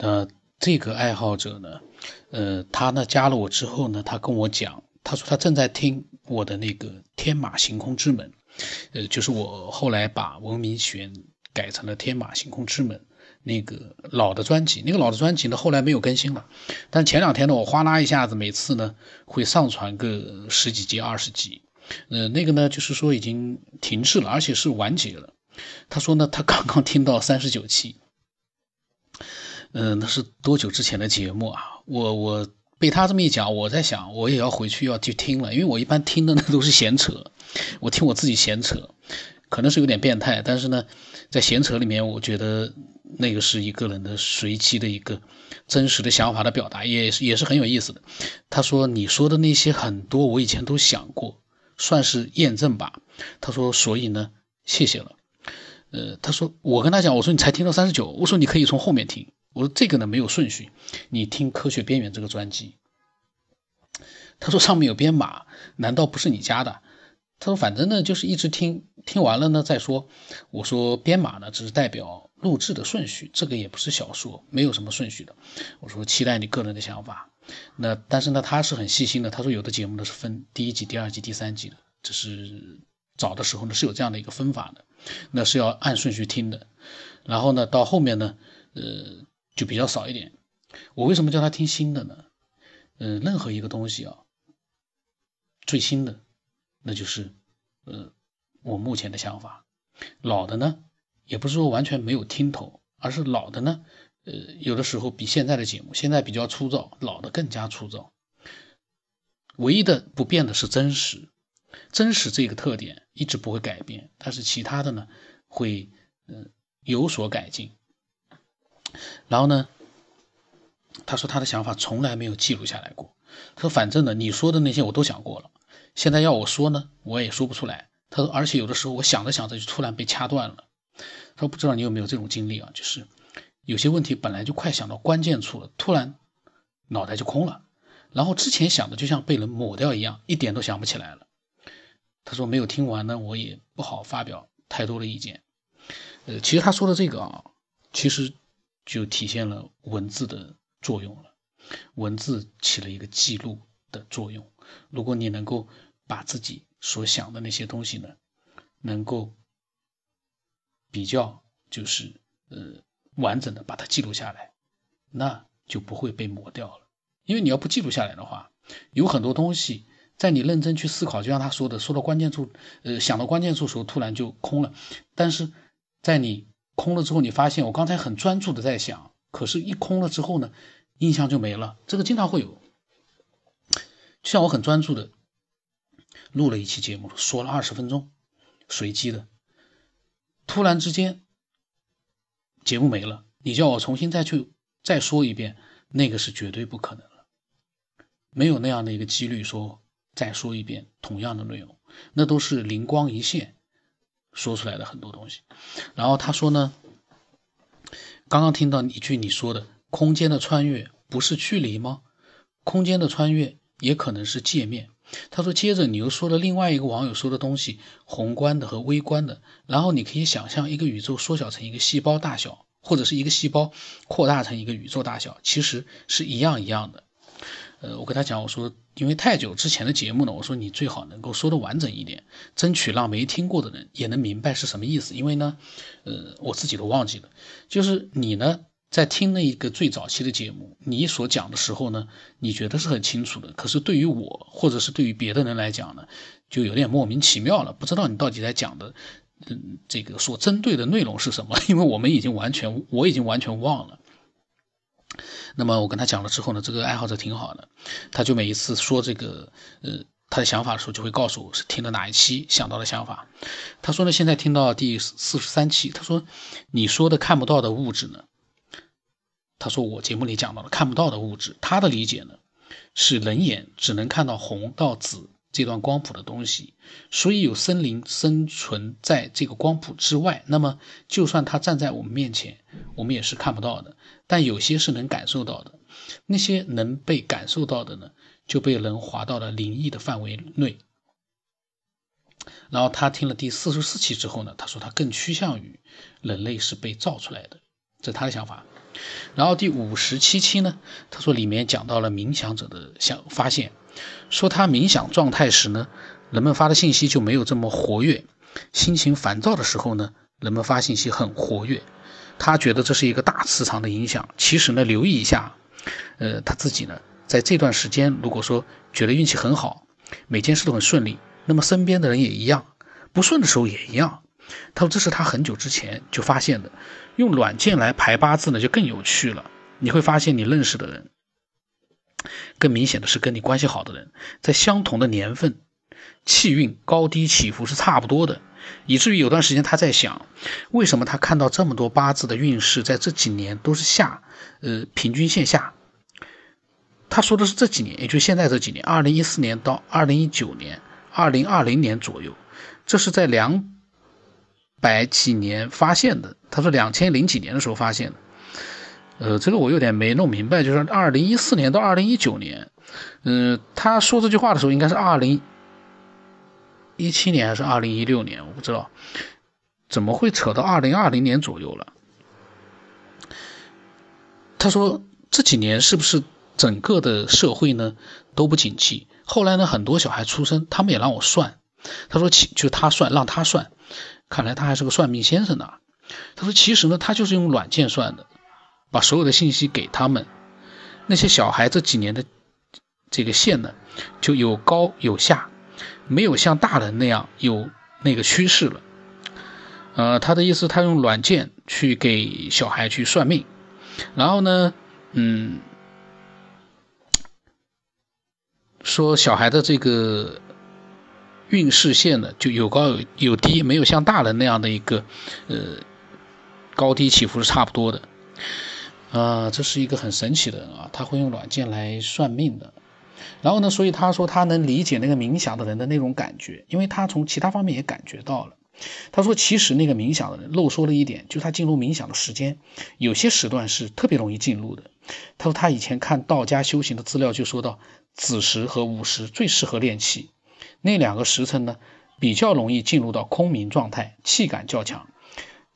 呃，这个爱好者呢，呃，他呢加了我之后呢，他跟我讲，他说他正在听我的那个《天马行空之门》，呃，就是我后来把文明玄改成了《天马行空之门》那个老的专辑，那个老的专辑呢后来没有更新了，但前两天呢，我哗啦一下子每次呢会上传个十几集、二十集，呃，那个呢就是说已经停滞了，而且是完结了。他说呢，他刚刚听到三十九期。嗯，那是多久之前的节目啊？我我被他这么一讲，我在想，我也要回去要去听了，因为我一般听的那都是闲扯，我听我自己闲扯，可能是有点变态，但是呢，在闲扯里面，我觉得那个是一个人的随机的一个真实的想法的表达，也是也是很有意思的。他说你说的那些很多，我以前都想过，算是验证吧。他说，所以呢，谢谢了。呃，他说我跟他讲，我说你才听到三十九，我说你可以从后面听。我说这个呢没有顺序，你听《科学边缘》这个专辑。他说上面有编码，难道不是你加的？他说反正呢就是一直听，听完了呢再说。我说编码呢只是代表录制的顺序，这个也不是小说，没有什么顺序的。我说期待你个人的想法。那但是呢他是很细心的，他说有的节目呢是分第一集、第二集、第三集的，只是早的时候呢是有这样的一个分法的，那是要按顺序听的。然后呢到后面呢，呃。就比较少一点。我为什么叫他听新的呢？嗯，任何一个东西啊，最新的，那就是呃我目前的想法。老的呢，也不是说完全没有听头，而是老的呢，呃，有的时候比现在的节目现在比较粗糙，老的更加粗糙。唯一的不变的是真实，真实这个特点一直不会改变，但是其他的呢会嗯有所改进。然后呢，他说他的想法从来没有记录下来过。他说反正呢，你说的那些我都想过了，现在要我说呢，我也说不出来。他说，而且有的时候我想着想着就突然被掐断了。他说不知道你有没有这种经历啊？就是有些问题本来就快想到关键处了，突然脑袋就空了，然后之前想的就像被人抹掉一样，一点都想不起来了。他说没有听完呢，我也不好发表太多的意见。呃，其实他说的这个啊，其实。就体现了文字的作用了，文字起了一个记录的作用。如果你能够把自己所想的那些东西呢，能够比较就是呃完整的把它记录下来，那就不会被抹掉了。因为你要不记录下来的话，有很多东西在你认真去思考，就像他说的，说到关键处，呃，想到关键处时候突然就空了。但是在你空了之后，你发现我刚才很专注的在想，可是，一空了之后呢，印象就没了。这个经常会有，就像我很专注的录了一期节目，说了二十分钟，随机的，突然之间节目没了，你叫我重新再去再说一遍，那个是绝对不可能了，没有那样的一个几率说再说一遍同样的内容，那都是灵光一现。说出来的很多东西，然后他说呢，刚刚听到一句你说的“空间的穿越不是距离吗？空间的穿越也可能是界面。”他说，接着你又说了另外一个网友说的东西，宏观的和微观的，然后你可以想象一个宇宙缩小成一个细胞大小，或者是一个细胞扩大成一个宇宙大小，其实是一样一样的。呃，我跟他讲，我说，因为太久之前的节目呢，我说你最好能够说的完整一点，争取让没听过的人也能明白是什么意思。因为呢，呃，我自己都忘记了，就是你呢在听那一个最早期的节目，你所讲的时候呢，你觉得是很清楚的，可是对于我或者是对于别的人来讲呢，就有点莫名其妙了，不知道你到底在讲的，嗯，这个所针对的内容是什么？因为我们已经完全，我已经完全忘了。那么我跟他讲了之后呢，这个爱好者挺好的，他就每一次说这个呃他的想法的时候，就会告诉我是听的哪一期想到的想法。他说呢，现在听到第四十三期，他说你说的看不到的物质呢，他说我节目里讲到了看不到的物质，他的理解呢是人眼只能看到红到紫这段光谱的东西，所以有森林生存在这个光谱之外，那么就算他站在我们面前，我们也是看不到的。但有些是能感受到的，那些能被感受到的呢，就被人划到了灵异的范围内。然后他听了第四十四期之后呢，他说他更趋向于人类是被造出来的，这是他的想法。然后第五十七期呢，他说里面讲到了冥想者的想发现，说他冥想状态时呢，人们发的信息就没有这么活跃，心情烦躁的时候呢，人们发信息很活跃。他觉得这是一个大磁场的影响。其实呢，留意一下，呃，他自己呢，在这段时间如果说觉得运气很好，每件事都很顺利，那么身边的人也一样，不顺的时候也一样。他说这是他很久之前就发现的。用软件来排八字呢，就更有趣了。你会发现，你认识的人，更明显的是跟你关系好的人，在相同的年份，气运高低起伏是差不多的。以至于有段时间他在想，为什么他看到这么多八字的运势在这几年都是下，呃，平均线下。他说的是这几年，也就现在这几年，二零一四年到二零一九年、二零二零年左右，这是在两百几年发现的。他说两千零几年的时候发现的，呃，这个我有点没弄明白，就是二零一四年到二零一九年，嗯，他说这句话的时候应该是二零。一七年还是二零一六年，我不知道，怎么会扯到二零二零年左右了？他说这几年是不是整个的社会呢都不景气？后来呢很多小孩出生，他们也让我算。他说其就他算，让他算，看来他还是个算命先生呢。他说其实呢他就是用软件算的，把所有的信息给他们，那些小孩这几年的这个线呢就有高有下。没有像大人那样有那个趋势了，呃，他的意思，他用软件去给小孩去算命，然后呢，嗯，说小孩的这个运势线呢就有高有有低，没有像大人那样的一个呃高低起伏是差不多的，啊，这是一个很神奇的人啊，他会用软件来算命的。然后呢？所以他说他能理解那个冥想的人的那种感觉，因为他从其他方面也感觉到了。他说，其实那个冥想的人漏说了一点，就是他进入冥想的时间，有些时段是特别容易进入的。他说他以前看道家修行的资料就说到，子时和午时最适合练气，那两个时辰呢比较容易进入到空明状态，气感较强。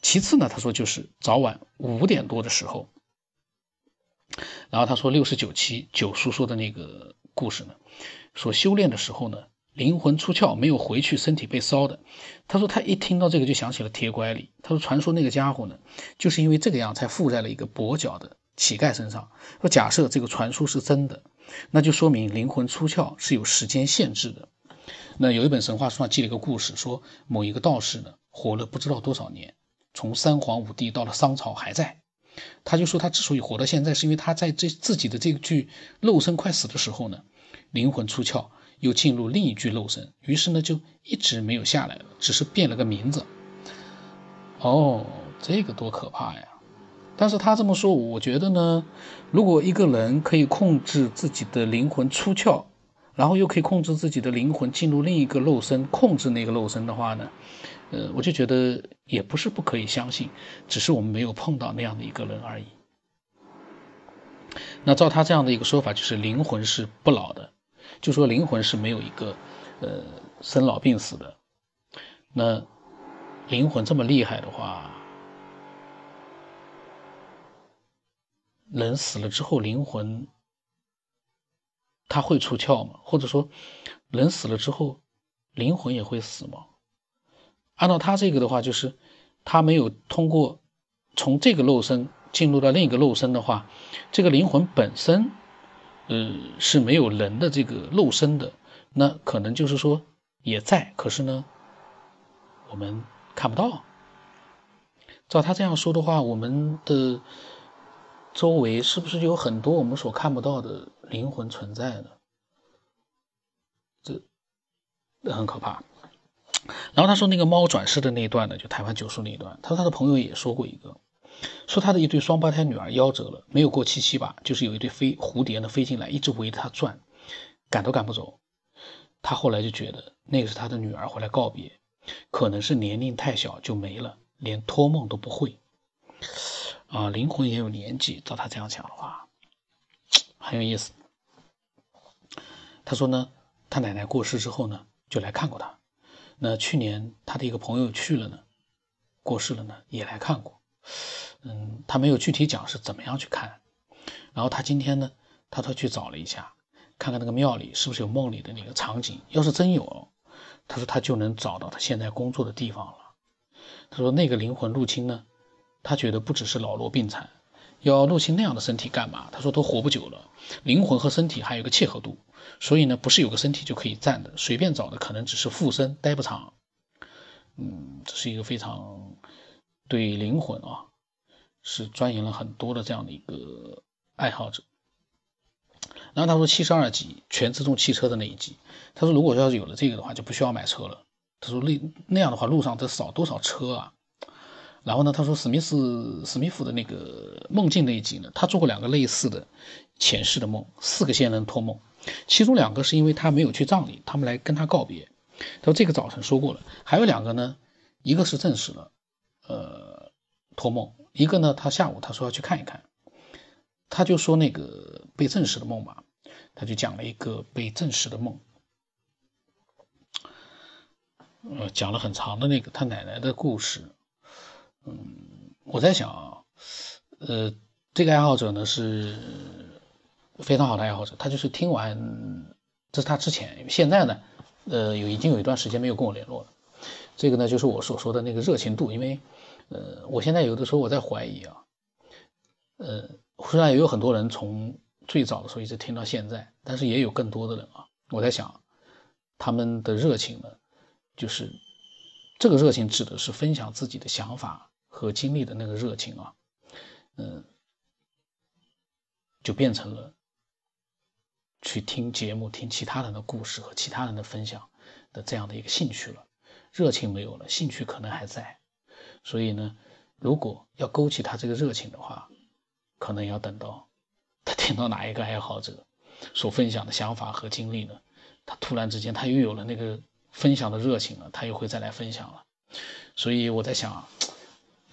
其次呢，他说就是早晚五点多的时候。然后他说六十九期九叔说的那个。故事呢，说修炼的时候呢，灵魂出窍没有回去，身体被烧的。他说他一听到这个就想起了铁拐李。他说传说那个家伙呢，就是因为这个样才附在了一个跛脚的乞丐身上。说假设这个传说是真的，那就说明灵魂出窍是有时间限制的。那有一本神话书上记了一个故事，说某一个道士呢活了不知道多少年，从三皇五帝到了商朝还在。他就说，他之所以活到现在，是因为他在这自己的这具肉身快死的时候呢，灵魂出窍，又进入另一具肉身，于是呢就一直没有下来了，只是变了个名字。哦，这个多可怕呀！但是他这么说，我觉得呢，如果一个人可以控制自己的灵魂出窍，然后又可以控制自己的灵魂进入另一个肉身，控制那个肉身的话呢？呃，我就觉得也不是不可以相信，只是我们没有碰到那样的一个人而已。那照他这样的一个说法，就是灵魂是不老的，就说灵魂是没有一个呃生老病死的。那灵魂这么厉害的话，人死了之后，灵魂他会出窍吗？或者说，人死了之后，灵魂也会死吗？按照他这个的话，就是他没有通过从这个肉身进入到另一个肉身的话，这个灵魂本身，呃是没有人的这个肉身的，那可能就是说也在，可是呢，我们看不到。照他这样说的话，我们的周围是不是有很多我们所看不到的灵魂存在呢？这很可怕。然后他说那个猫转世的那一段呢，就台湾九叔那一段。他说他的朋友也说过一个，说他的一对双胞胎女儿夭折了，没有过七七吧，就是有一对飞蝴蝶呢飞进来，一直围着他转，赶都赶不走。他后来就觉得那个是他的女儿回来告别，可能是年龄太小就没了，连托梦都不会。啊，灵魂也有年纪，照他这样讲的话，很有意思。他说呢，他奶奶过世之后呢，就来看过他。那去年他的一个朋友去了呢，过世了呢，也来看过。嗯，他没有具体讲是怎么样去看。然后他今天呢，他说去找了一下，看看那个庙里是不是有梦里的那个场景。要是真有，他说他就能找到他现在工作的地方了。他说那个灵魂入侵呢，他觉得不只是老弱病残，要入侵那样的身体干嘛？他说都活不久了，灵魂和身体还有个契合度，所以呢，不是有个身体就可以站的，随便找的可能只是附身，待不长。嗯，这是一个非常对灵魂啊，是钻研了很多的这样的一个爱好者。然后他说七十二集全自动汽车的那一集，他说如果要是有了这个的话，就不需要买车了。他说那那样的话，路上得少多少车啊？然后呢，他说史密斯史密夫的那个梦境那一集呢，他做过两个类似的前世的梦，四个仙人托梦，其中两个是因为他没有去葬礼，他们来跟他告别。他说这个早晨说过了，还有两个呢，一个是证实了，呃，托梦，一个呢，他下午他说要去看一看，他就说那个被证实的梦吧，他就讲了一个被证实的梦，呃，讲了很长的那个他奶奶的故事，嗯，我在想啊，呃，这个爱好者呢是非常好的爱好者，他就是听完，这是他之前，现在呢。呃，有已经有一段时间没有跟我联络了，这个呢就是我所说的那个热情度，因为，呃，我现在有的时候我在怀疑啊，呃，虽然也有很多人从最早的时候一直听到现在，但是也有更多的人啊，我在想，他们的热情呢，就是这个热情指的是分享自己的想法和经历的那个热情啊，嗯，就变成了。去听节目、听其他人的故事和其他人的分享的这样的一个兴趣了，热情没有了，兴趣可能还在。所以呢，如果要勾起他这个热情的话，可能要等到他听到哪一个爱好者所分享的想法和经历呢，他突然之间他又有了那个分享的热情了，他又会再来分享了。所以我在想，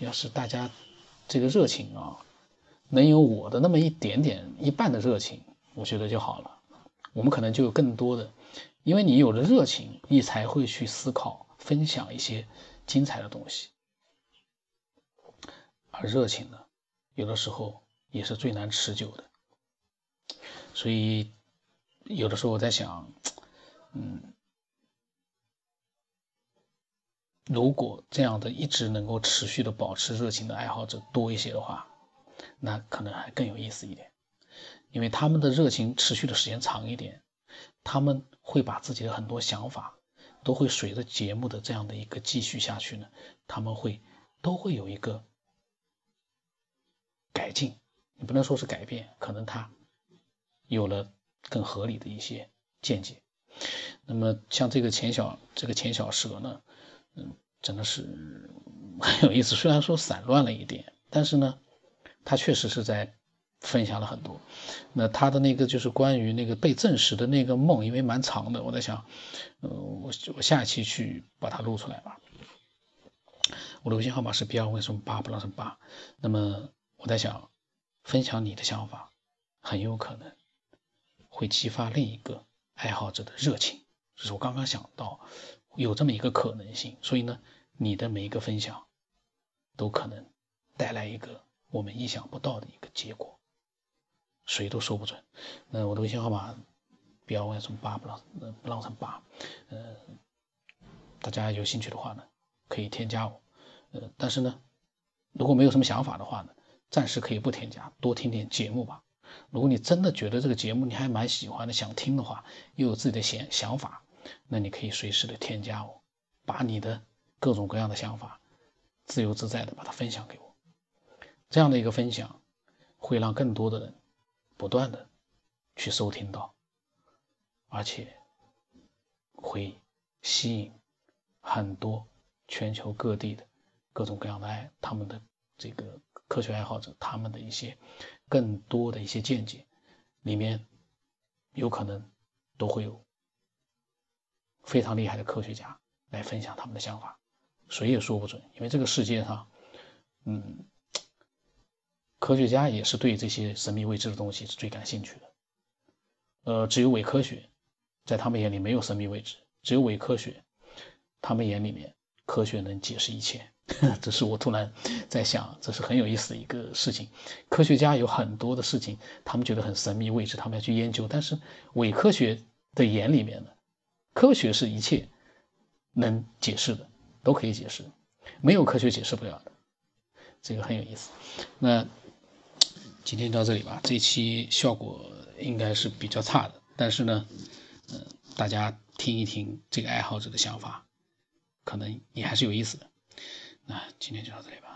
要是大家这个热情啊，能有我的那么一点点一半的热情，我觉得就好了。我们可能就有更多的，因为你有了热情，你才会去思考、分享一些精彩的东西。而热情呢，有的时候也是最难持久的。所以，有的时候我在想，嗯，如果这样的一直能够持续的保持热情的爱好者多一些的话，那可能还更有意思一点。因为他们的热情持续的时间长一点，他们会把自己的很多想法，都会随着节目的这样的一个继续下去呢，他们会都会有一个改进，你不能说是改变，可能他有了更合理的一些见解。那么像这个钱小这个钱小蛇呢，嗯，真的是 很有意思，虽然说散乱了一点，但是呢，他确实是在。分享了很多，那他的那个就是关于那个被证实的那个梦，因为蛮长的，我在想，呃，我我下一期去把它录出来吧。我的微信号码是 B 二为什么八不让什么八？那么我在想，分享你的想法，很有可能会激发另一个爱好者的热情，这是我刚刚想到有这么一个可能性，所以呢，你的每一个分享都可能带来一个我们意想不到的一个结果。谁都说不准。那我的微信号码不要问什么八不浪呃不浪成八，呃，大家有兴趣的话呢，可以添加我。呃，但是呢，如果没有什么想法的话呢，暂时可以不添加，多听点节目吧。如果你真的觉得这个节目你还蛮喜欢的，想听的话，又有自己的想想法，那你可以随时的添加我，把你的各种各样的想法自由自在的把它分享给我。这样的一个分享，会让更多的人。不断的去收听到，而且会吸引很多全球各地的各种各样的爱，他们的这个科学爱好者，他们的一些更多的一些见解，里面有可能都会有非常厉害的科学家来分享他们的想法，谁也说不准，因为这个世界上，嗯。科学家也是对这些神秘未知的东西是最感兴趣的，呃，只有伪科学，在他们眼里没有神秘未知，只有伪科学，他们眼里面科学能解释一切。这是我突然在想，这是很有意思的一个事情。科学家有很多的事情，他们觉得很神秘未知，他们要去研究。但是伪科学的眼里面呢，科学是一切能解释的，都可以解释，没有科学解释不了的。这个很有意思。那今天到这里吧，这期效果应该是比较差的，但是呢，嗯，大家听一听这个爱好者的想法，可能也还是有意思的。那今天就到这里吧。